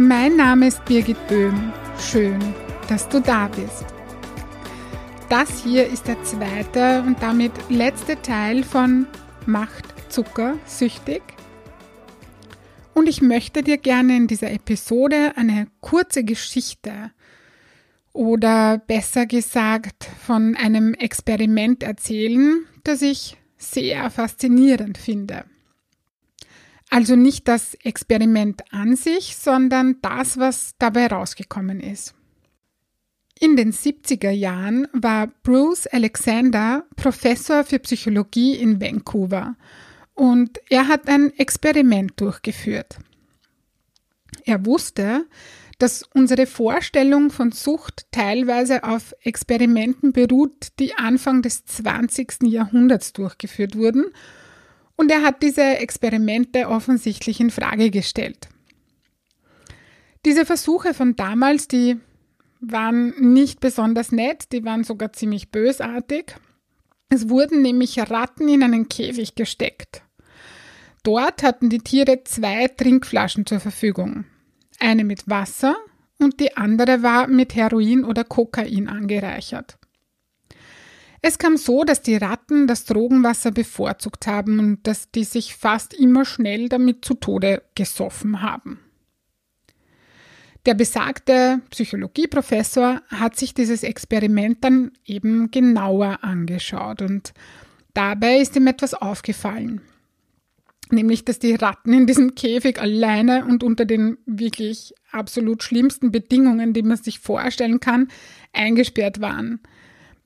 Mein Name ist Birgit Böhm. Schön, dass du da bist. Das hier ist der zweite und damit letzte Teil von Macht Zucker süchtig. Und ich möchte dir gerne in dieser Episode eine kurze Geschichte oder besser gesagt von einem Experiment erzählen, das ich sehr faszinierend finde. Also nicht das Experiment an sich, sondern das, was dabei rausgekommen ist. In den 70er Jahren war Bruce Alexander Professor für Psychologie in Vancouver und er hat ein Experiment durchgeführt. Er wusste, dass unsere Vorstellung von Sucht teilweise auf Experimenten beruht, die Anfang des 20. Jahrhunderts durchgeführt wurden und er hat diese Experimente offensichtlich in Frage gestellt. Diese Versuche von damals, die waren nicht besonders nett, die waren sogar ziemlich bösartig. Es wurden nämlich Ratten in einen Käfig gesteckt. Dort hatten die Tiere zwei Trinkflaschen zur Verfügung. Eine mit Wasser und die andere war mit Heroin oder Kokain angereichert. Es kam so, dass die Ratten das Drogenwasser bevorzugt haben und dass die sich fast immer schnell damit zu Tode gesoffen haben. Der besagte Psychologieprofessor hat sich dieses Experiment dann eben genauer angeschaut und dabei ist ihm etwas aufgefallen. Nämlich, dass die Ratten in diesem Käfig alleine und unter den wirklich absolut schlimmsten Bedingungen, die man sich vorstellen kann, eingesperrt waren.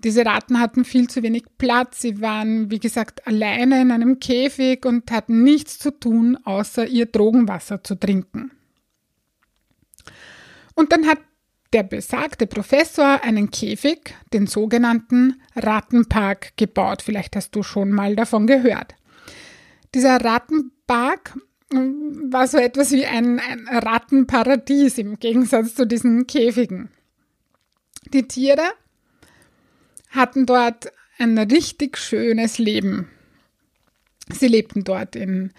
Diese Ratten hatten viel zu wenig Platz. Sie waren, wie gesagt, alleine in einem Käfig und hatten nichts zu tun, außer ihr Drogenwasser zu trinken. Und dann hat der besagte Professor einen Käfig, den sogenannten Rattenpark, gebaut. Vielleicht hast du schon mal davon gehört. Dieser Rattenpark hm, war so etwas wie ein, ein Rattenparadies im Gegensatz zu diesen Käfigen. Die Tiere hatten dort ein richtig schönes Leben. Sie lebten dort in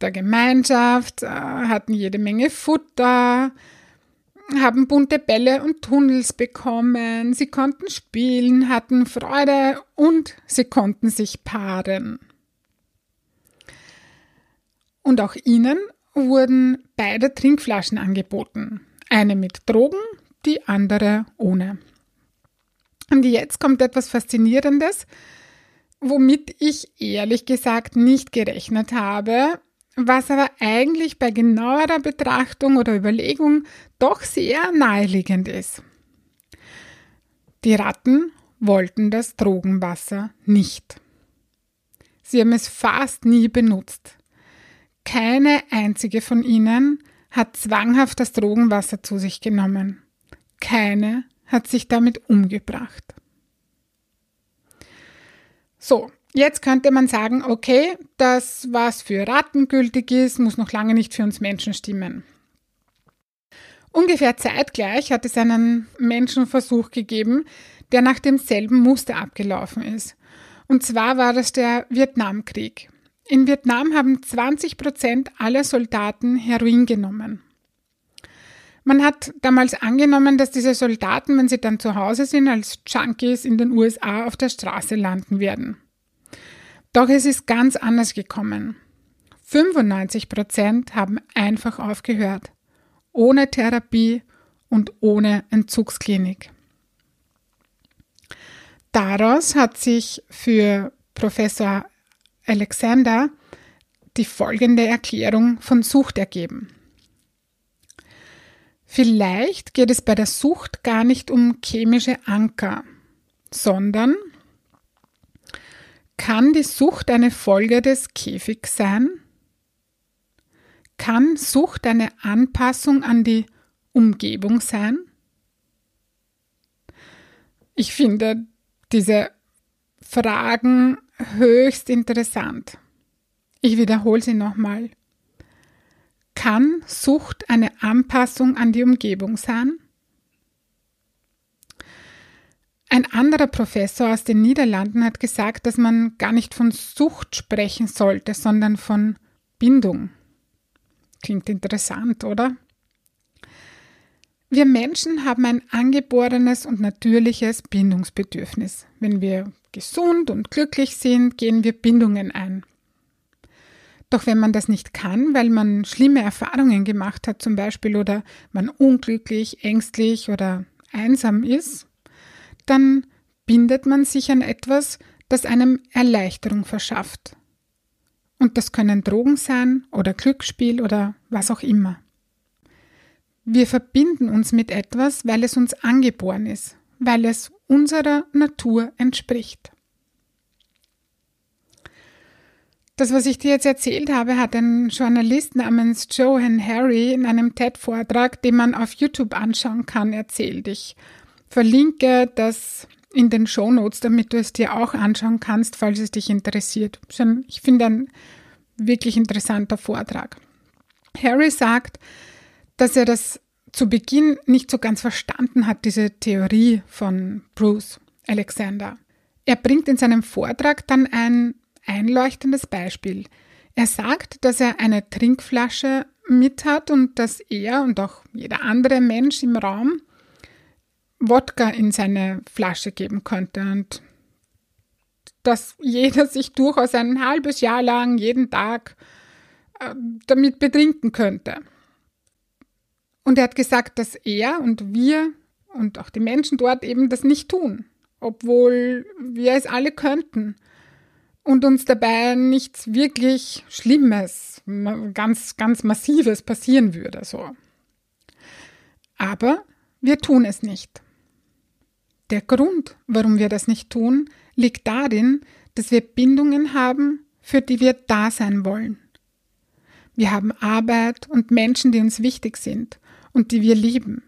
der Gemeinschaft, äh, hatten jede Menge Futter, haben bunte Bälle und Tunnels bekommen, sie konnten spielen, hatten Freude und sie konnten sich paaren. Und auch ihnen wurden beide Trinkflaschen angeboten, eine mit Drogen, die andere ohne. Und jetzt kommt etwas Faszinierendes, womit ich ehrlich gesagt nicht gerechnet habe, was aber eigentlich bei genauerer Betrachtung oder Überlegung doch sehr naheliegend ist. Die Ratten wollten das Drogenwasser nicht. Sie haben es fast nie benutzt. Keine einzige von ihnen hat zwanghaft das Drogenwasser zu sich genommen. Keine hat sich damit umgebracht. So, jetzt könnte man sagen, okay, das, was für Ratten gültig ist, muss noch lange nicht für uns Menschen stimmen. Ungefähr zeitgleich hat es einen Menschenversuch gegeben, der nach demselben Muster abgelaufen ist. Und zwar war das der Vietnamkrieg. In Vietnam haben 20 Prozent aller Soldaten Heroin genommen. Man hat damals angenommen, dass diese Soldaten, wenn sie dann zu Hause sind, als Junkies in den USA auf der Straße landen werden. Doch es ist ganz anders gekommen. 95 Prozent haben einfach aufgehört. Ohne Therapie und ohne Entzugsklinik. Daraus hat sich für Professor Alexander die folgende Erklärung von Sucht ergeben. Vielleicht geht es bei der Sucht gar nicht um chemische Anker, sondern kann die Sucht eine Folge des Käfigs sein? Kann Sucht eine Anpassung an die Umgebung sein? Ich finde diese Fragen höchst interessant. Ich wiederhole sie nochmal. Kann Sucht eine Anpassung an die Umgebung sein? Ein anderer Professor aus den Niederlanden hat gesagt, dass man gar nicht von Sucht sprechen sollte, sondern von Bindung. Klingt interessant, oder? Wir Menschen haben ein angeborenes und natürliches Bindungsbedürfnis. Wenn wir gesund und glücklich sind, gehen wir Bindungen ein. Doch wenn man das nicht kann, weil man schlimme Erfahrungen gemacht hat zum Beispiel oder man unglücklich, ängstlich oder einsam ist, dann bindet man sich an etwas, das einem Erleichterung verschafft. Und das können Drogen sein oder Glücksspiel oder was auch immer. Wir verbinden uns mit etwas, weil es uns angeboren ist, weil es unserer Natur entspricht. Das, was ich dir jetzt erzählt habe, hat ein Journalist namens Johan Harry in einem TED-Vortrag, den man auf YouTube anschauen kann, erzählt. Ich verlinke das in den Show Notes, damit du es dir auch anschauen kannst, falls es dich interessiert. Ich finde ein wirklich interessanter Vortrag. Harry sagt, dass er das zu Beginn nicht so ganz verstanden hat, diese Theorie von Bruce Alexander. Er bringt in seinem Vortrag dann ein einleuchtendes Beispiel. Er sagt, dass er eine Trinkflasche mit hat und dass er und auch jeder andere Mensch im Raum Wodka in seine Flasche geben könnte und dass jeder sich durchaus ein halbes Jahr lang jeden Tag äh, damit betrinken könnte. Und er hat gesagt, dass er und wir und auch die Menschen dort eben das nicht tun, obwohl wir es alle könnten und uns dabei nichts wirklich Schlimmes, ganz, ganz Massives passieren würde, so. Aber wir tun es nicht. Der Grund, warum wir das nicht tun, liegt darin, dass wir Bindungen haben, für die wir da sein wollen. Wir haben Arbeit und Menschen, die uns wichtig sind und die wir lieben.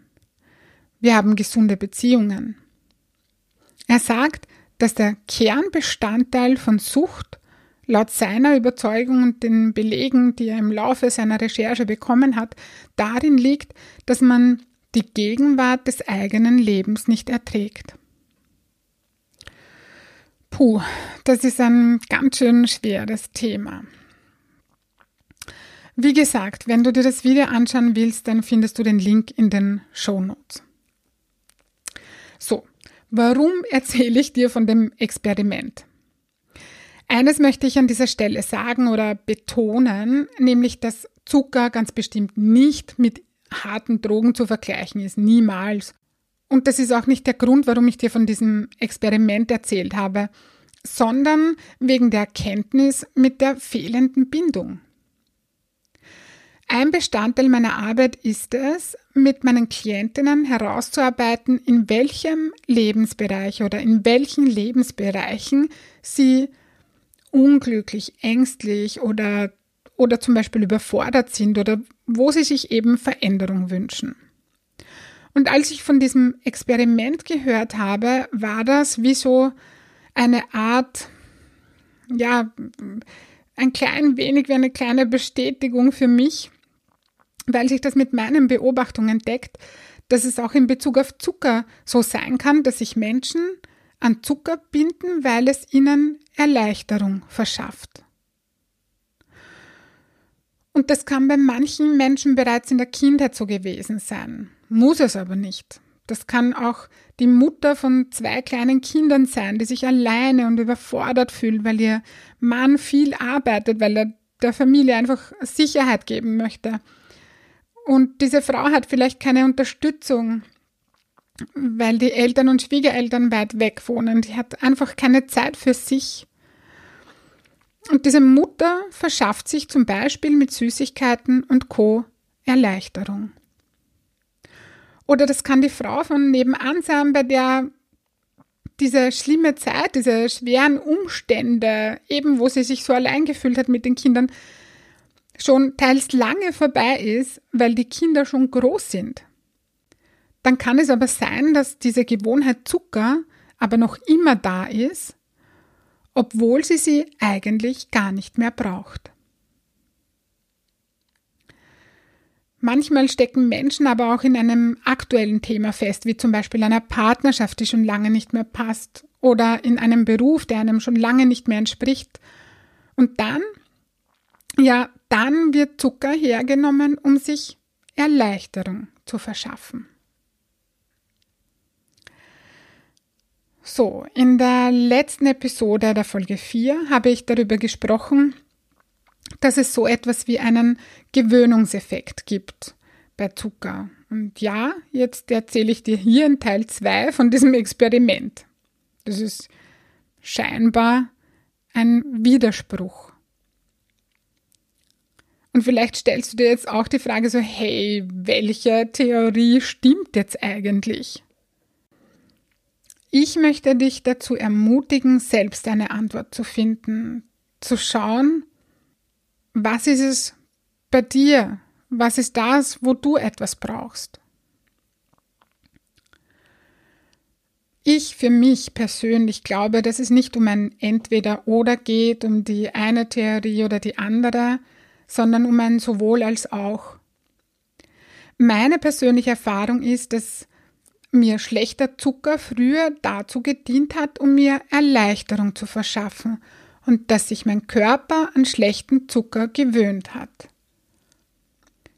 Wir haben gesunde Beziehungen. Er sagt, dass der Kernbestandteil von Sucht laut seiner Überzeugung und den Belegen, die er im Laufe seiner Recherche bekommen hat, darin liegt, dass man die Gegenwart des eigenen Lebens nicht erträgt. Puh, das ist ein ganz schön schweres Thema. Wie gesagt, wenn du dir das Video anschauen willst, dann findest du den Link in den Show Notes. So, warum erzähle ich dir von dem Experiment? Eines möchte ich an dieser Stelle sagen oder betonen, nämlich dass Zucker ganz bestimmt nicht mit harten Drogen zu vergleichen ist, niemals. Und das ist auch nicht der Grund, warum ich dir von diesem Experiment erzählt habe, sondern wegen der Erkenntnis mit der fehlenden Bindung. Ein Bestandteil meiner Arbeit ist es, mit meinen Klientinnen herauszuarbeiten, in welchem Lebensbereich oder in welchen Lebensbereichen sie unglücklich, ängstlich oder, oder zum Beispiel überfordert sind oder wo sie sich eben Veränderung wünschen. Und als ich von diesem Experiment gehört habe, war das wie so eine Art, ja, ein klein wenig wie eine kleine Bestätigung für mich, weil sich das mit meinen Beobachtungen deckt, dass es auch in Bezug auf Zucker so sein kann, dass sich Menschen an Zucker binden, weil es ihnen Erleichterung verschafft. Und das kann bei manchen Menschen bereits in der Kindheit so gewesen sein, muss es aber nicht. Das kann auch die Mutter von zwei kleinen Kindern sein, die sich alleine und überfordert fühlt, weil ihr Mann viel arbeitet, weil er der Familie einfach Sicherheit geben möchte. Und diese Frau hat vielleicht keine Unterstützung, weil die Eltern und Schwiegereltern weit weg wohnen. Die hat einfach keine Zeit für sich. Und diese Mutter verschafft sich zum Beispiel mit Süßigkeiten und Co. Erleichterung. Oder das kann die Frau von nebenan sein, bei der diese schlimme Zeit, diese schweren Umstände, eben wo sie sich so allein gefühlt hat mit den Kindern, schon teils lange vorbei ist, weil die Kinder schon groß sind. Dann kann es aber sein, dass diese Gewohnheit Zucker aber noch immer da ist, obwohl sie sie eigentlich gar nicht mehr braucht. Manchmal stecken Menschen aber auch in einem aktuellen Thema fest, wie zum Beispiel einer Partnerschaft, die schon lange nicht mehr passt, oder in einem Beruf, der einem schon lange nicht mehr entspricht. Und dann, ja, dann wird Zucker hergenommen, um sich Erleichterung zu verschaffen. So, in der letzten Episode der Folge 4 habe ich darüber gesprochen, dass es so etwas wie einen Gewöhnungseffekt gibt bei Zucker. Und ja, jetzt erzähle ich dir hier in Teil 2 von diesem Experiment. Das ist scheinbar ein Widerspruch. Und vielleicht stellst du dir jetzt auch die Frage so, hey, welche Theorie stimmt jetzt eigentlich? Ich möchte dich dazu ermutigen, selbst eine Antwort zu finden, zu schauen, was ist es bei dir? Was ist das, wo du etwas brauchst? Ich für mich persönlich glaube, dass es nicht um ein Entweder-Oder geht, um die eine Theorie oder die andere, sondern um ein sowohl als auch. Meine persönliche Erfahrung ist, dass mir schlechter Zucker früher dazu gedient hat, um mir Erleichterung zu verschaffen und dass sich mein Körper an schlechten Zucker gewöhnt hat.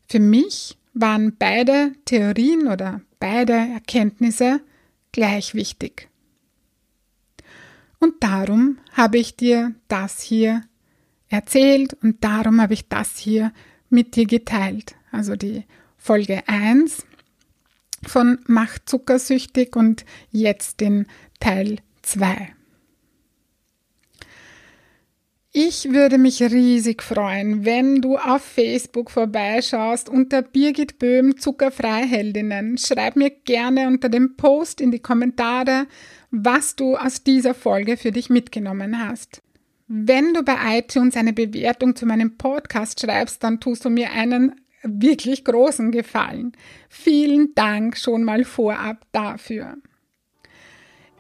Für mich waren beide Theorien oder beide Erkenntnisse gleich wichtig. Und darum habe ich dir das hier erzählt und darum habe ich das hier mit dir geteilt. Also die Folge 1 von Macht zuckersüchtig und jetzt den Teil 2. Ich würde mich riesig freuen, wenn du auf Facebook vorbeischaust unter Birgit Böhm Zuckerfreiheldinnen. Schreib mir gerne unter dem Post in die Kommentare, was du aus dieser Folge für dich mitgenommen hast. Wenn du bei iTunes eine Bewertung zu meinem Podcast schreibst, dann tust du mir einen wirklich großen Gefallen. Vielen Dank schon mal vorab dafür.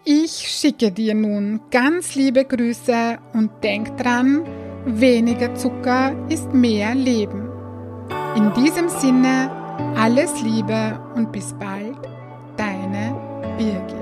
Ich schicke dir nun ganz liebe Grüße und denk dran, weniger Zucker ist mehr Leben. In diesem Sinne, alles Liebe und bis bald, deine Birgit.